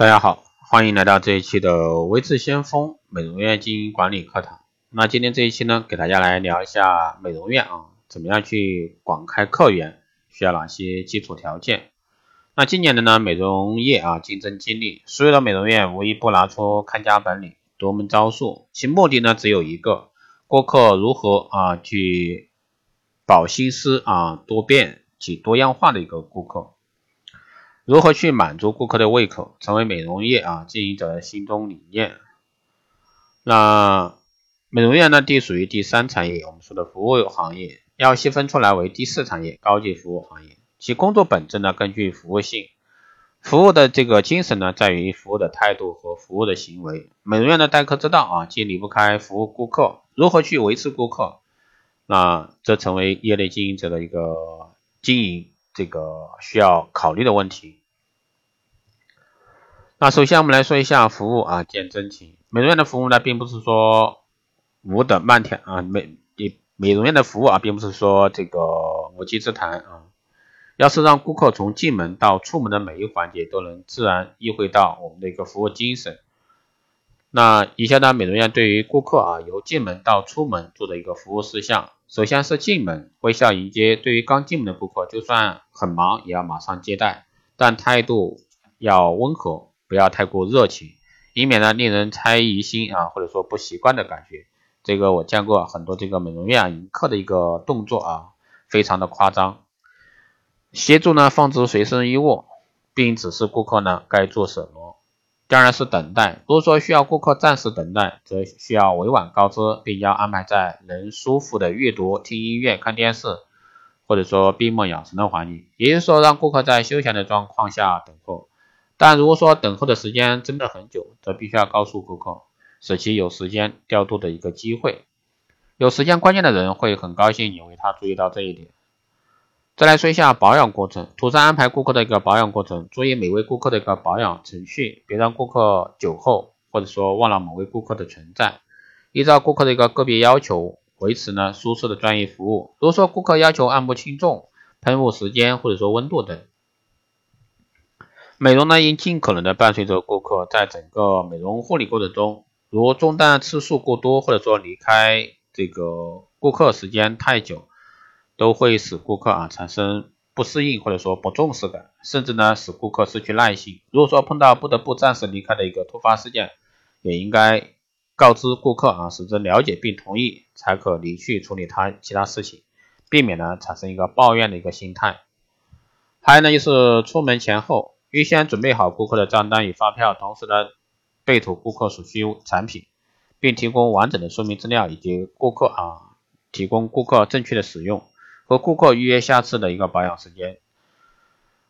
大家好，欢迎来到这一期的微智先锋美容院经营管理课堂。那今天这一期呢，给大家来聊一下美容院啊，怎么样去广开客源，需要哪些基础条件？那今年的呢，美容业啊竞争激烈，所有的美容院无一不拿出看家本领、独门招数，其目的呢只有一个：顾客如何啊去保心思啊多变及多样化的一个顾客。如何去满足顾客的胃口，成为美容业啊经营者的心中理念。那美容院呢，隶属于第三产业，我们说的服务行业，要细分出来为第四产业，高级服务行业。其工作本质呢，根据服务性。服务的这个精神呢，在于服务的态度和服务的行为。美容院的待客之道啊，既离不开服务顾客，如何去维持顾客，那这成为业内经营者的一个经营这个需要考虑的问题。那首先我们来说一下服务啊，见真情。美容院的服务呢，并不是说无的漫天啊，美美美容院的服务啊，并不是说这个无稽之谈啊。要是让顾客从进门到出门的每一环节都能自然意会到我们的一个服务精神，那以下呢，美容院对于顾客啊，由进门到出门做的一个服务事项，首先是进门微笑迎接，对于刚进门的顾客，就算很忙也要马上接待，但态度要温和。不要太过热情，以免呢令人猜疑心啊，或者说不习惯的感觉。这个我见过很多这个美容院迎客的一个动作啊，非常的夸张。协助呢放置随身衣物，并指示顾客呢该做什么。第二是等待，如果说需要顾客暂时等待，则需要委婉告知，并要安排在能舒服的阅读、听音乐、看电视，或者说闭目养神的环境，也就是说让顾客在休闲的状况下等候。但如果说等候的时间真的很久，则必须要告诉顾客，使其有时间调度的一个机会。有时间观念的人会很高兴你为他注意到这一点。再来说一下保养过程，妥善安排顾客的一个保养过程，注意每位顾客的一个保养程序，别让顾客久候，或者说忘了某位顾客的存在。依照顾客的一个个别要求，维持呢舒适的专业服务。如果说顾客要求按摩轻重、喷雾时间或者说温度等。美容呢，应尽可能的伴随着顾客，在整个美容护理过程中，如中断次数过多，或者说离开这个顾客时间太久，都会使顾客啊产生不适应或者说不重视感，甚至呢使顾客失去耐心。如果说碰到不得不暂时离开的一个突发事件，也应该告知顾客啊，使之了解并同意，才可离去处理他其他事情，避免呢产生一个抱怨的一个心态。还有呢就是出门前后。预先准备好顾客的账单与发票，同时呢备妥顾客所需产品，并提供完整的说明资料以及顾客啊提供顾客正确的使用和顾客预约下次的一个保养时间。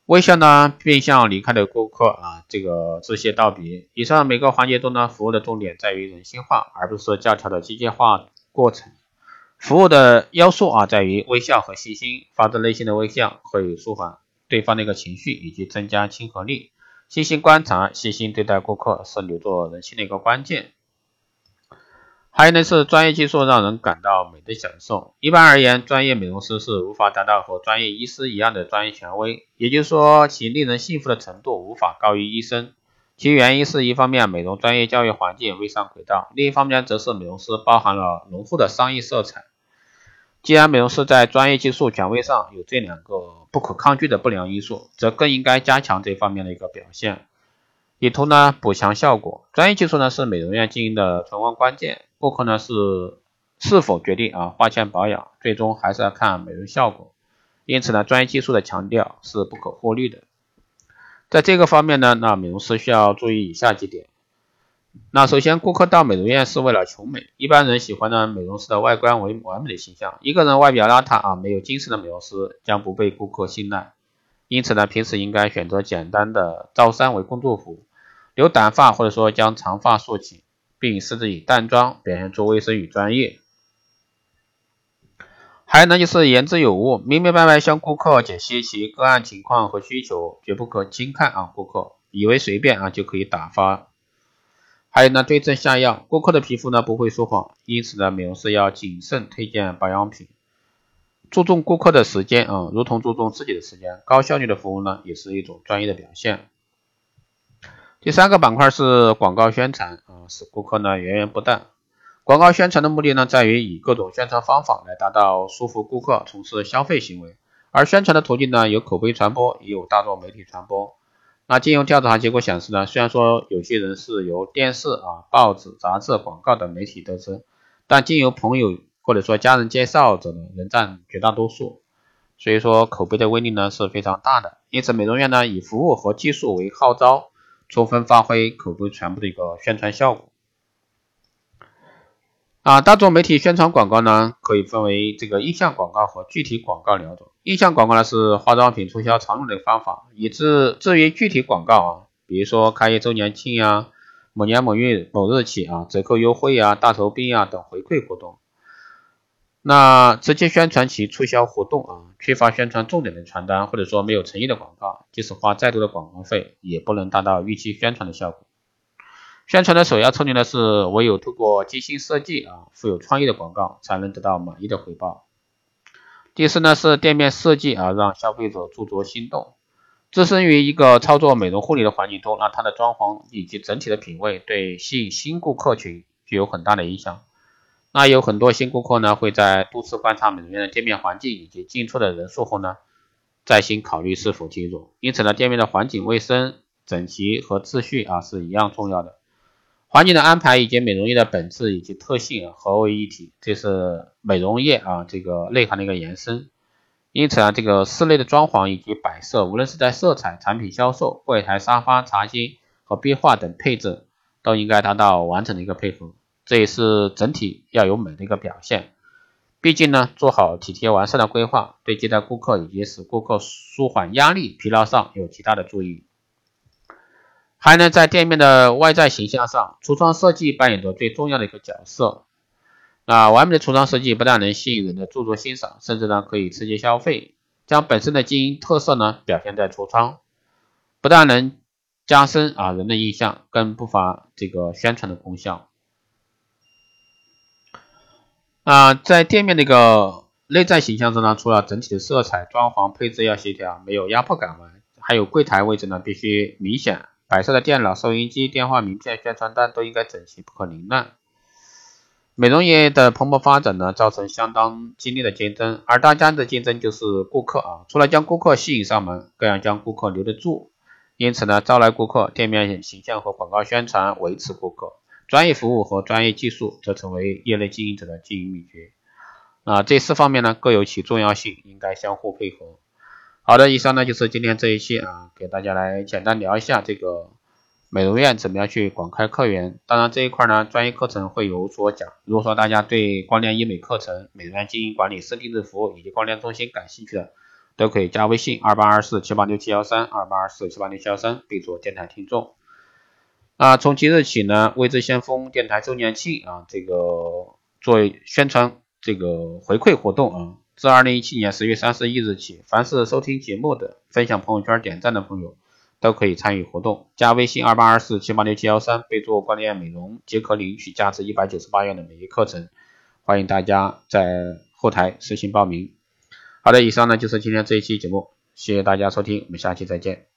微笑呢并向离开的顾客啊这个致谢道别。以上每个环节中呢服务的重点在于人性化，而不是教条的机械化过程。服务的要素啊在于微笑和细心，发自内心的微笑会舒缓。对方的一个情绪以及增加亲和力，细心观察、细心对待顾客是留住人心的一个关键。还有呢是专业技术让人感到美的享受。一般而言，专业美容师是无法达到和专业医师一样的专业权威，也就是说，其令人信服的程度无法高于医生。其原因是一方面美容专业教育环境未上轨道，另一方面则是美容师包含了浓厚的商业色彩。既然美容师在专业技术权威上有这两个不可抗拒的不良因素，则更应该加强这方面的一个表现，以图呢补强效果。专业技术呢是美容院经营的存亡关键，顾客呢是是否决定啊花钱保养，最终还是要看美容效果。因此呢，专业技术的强调是不可忽略的。在这个方面呢，那美容师需要注意以下几点。那首先，顾客到美容院是为了求美。一般人喜欢呢美容师的外观为完美的形象。一个人外表邋遢啊，没有精神的美容师将不被顾客信赖。因此呢，平时应该选择简单的罩衫为工作服，留短发或者说将长发束起，并设置以淡妆，表现出卫生与专业。还有呢，就是言之有物，明明白白向顾客解析其个案情况和需求，绝不可轻看啊顾客，以为随便啊就可以打发。还有呢，对症下药。顾客的皮肤呢不会说谎，因此呢，美容师要谨慎推荐保养品，注重顾客的时间啊，如同注重自己的时间。高效率的服务呢，也是一种专业的表现。第三个板块是广告宣传啊，使顾客呢源源不断。广告宣传的目的呢，在于以各种宣传方法来达到说服顾客从事消费行为。而宣传的途径呢，有口碑传播，也有大众媒体传播。那经由调查结果显示呢，虽然说有些人是由电视啊、报纸、杂志、广告等媒体得知，但经由朋友或者说家人介绍者呢，仍占绝大多数。所以说，口碑的威力呢是非常大的。因此，美容院呢以服务和技术为号召，充分发挥口碑传播的一个宣传效果。啊，大众媒体宣传广告呢，可以分为这个印象广告和具体广告两种。印象广告呢是化妆品促销常用的方法，以至至于具体广告啊，比如说开业周年庆呀、某年某月某日起啊折扣优惠啊、大酬宾啊等回馈活动，那直接宣传其促销活动啊，缺乏宣传重点的传单或者说没有诚意的广告，即使花再多的广告费，也不能达到预期宣传的效果。宣传的首要策略呢是，唯有通过精心设计啊、富有创意的广告，才能得到满意的回报。第四呢是店面设计啊，让消费者驻足心动。置身于一个操作美容护理的环境中，那它的装潢以及整体的品味对吸引新顾客群具有很大的影响。那有很多新顾客呢会在多次观察美容院的店面环境以及进出的人数后呢，再行考虑是否进入。因此呢，店面的环境卫生、整齐和秩序啊是一样重要的。环境的安排以及美容业的本质以及特性合为一体，这是美容业啊这个内涵的一个延伸。因此啊，这个室内的装潢以及摆设，无论是在色彩、产品销售、柜台、沙发、茶几和壁画等配置，都应该达到完整的一个配合。这也是整体要有美的一个表现。毕竟呢，做好体贴完善的规划，对接待顾客以及使顾客舒缓压力、疲劳上有极大的注意。还能在店面的外在形象上，橱窗设计扮演着最重要的一个角色。啊完美的橱窗设计不但能吸引人的驻足欣赏，甚至呢可以刺激消费，将本身的经营特色呢表现在橱窗，不但能加深啊人的印象，更不乏这个宣传的功效。啊，在店面那个内在形象上呢，除了整体的色彩、装潢配置要协调，没有压迫感外，还有柜台位置呢必须明显。白色的电脑、收音机、电话、名片、宣传单都应该整齐，不可凌乱。美容业的蓬勃发展呢，造成相当激烈的竞争，而大家的竞争就是顾客啊。除了将顾客吸引上门，更要将顾客留得住。因此呢，招来顾客、店面形象和广告宣传维持顾客，专业服务和专业技术则成为业内经营者的经营秘诀。啊，这四方面呢各有其重要性，应该相互配合。好的，以上呢就是今天这一期啊，给大家来简单聊一下这个美容院怎么样去广开客源。当然这一块呢，专业课程会有所讲。如果说大家对光电医美课程、美容院经营管理、私定制服务以及光电中心感兴趣的，都可以加微信二八二四七八六七幺三二八二四七八六七幺三，备注电台听众。啊，从即日起呢，未知先锋电台周年庆啊，这个做宣传这个回馈活动啊。自二零一七年十月三十一日起，凡是收听节目的、分享朋友圈、点赞的朋友，都可以参与活动。加微信二八二四七八六七幺三，备注“关联美容”，即可领取价值一百九十八元的美业课程。欢迎大家在后台私信报名。好的，以上呢就是今天这一期节目，谢谢大家收听，我们下期再见。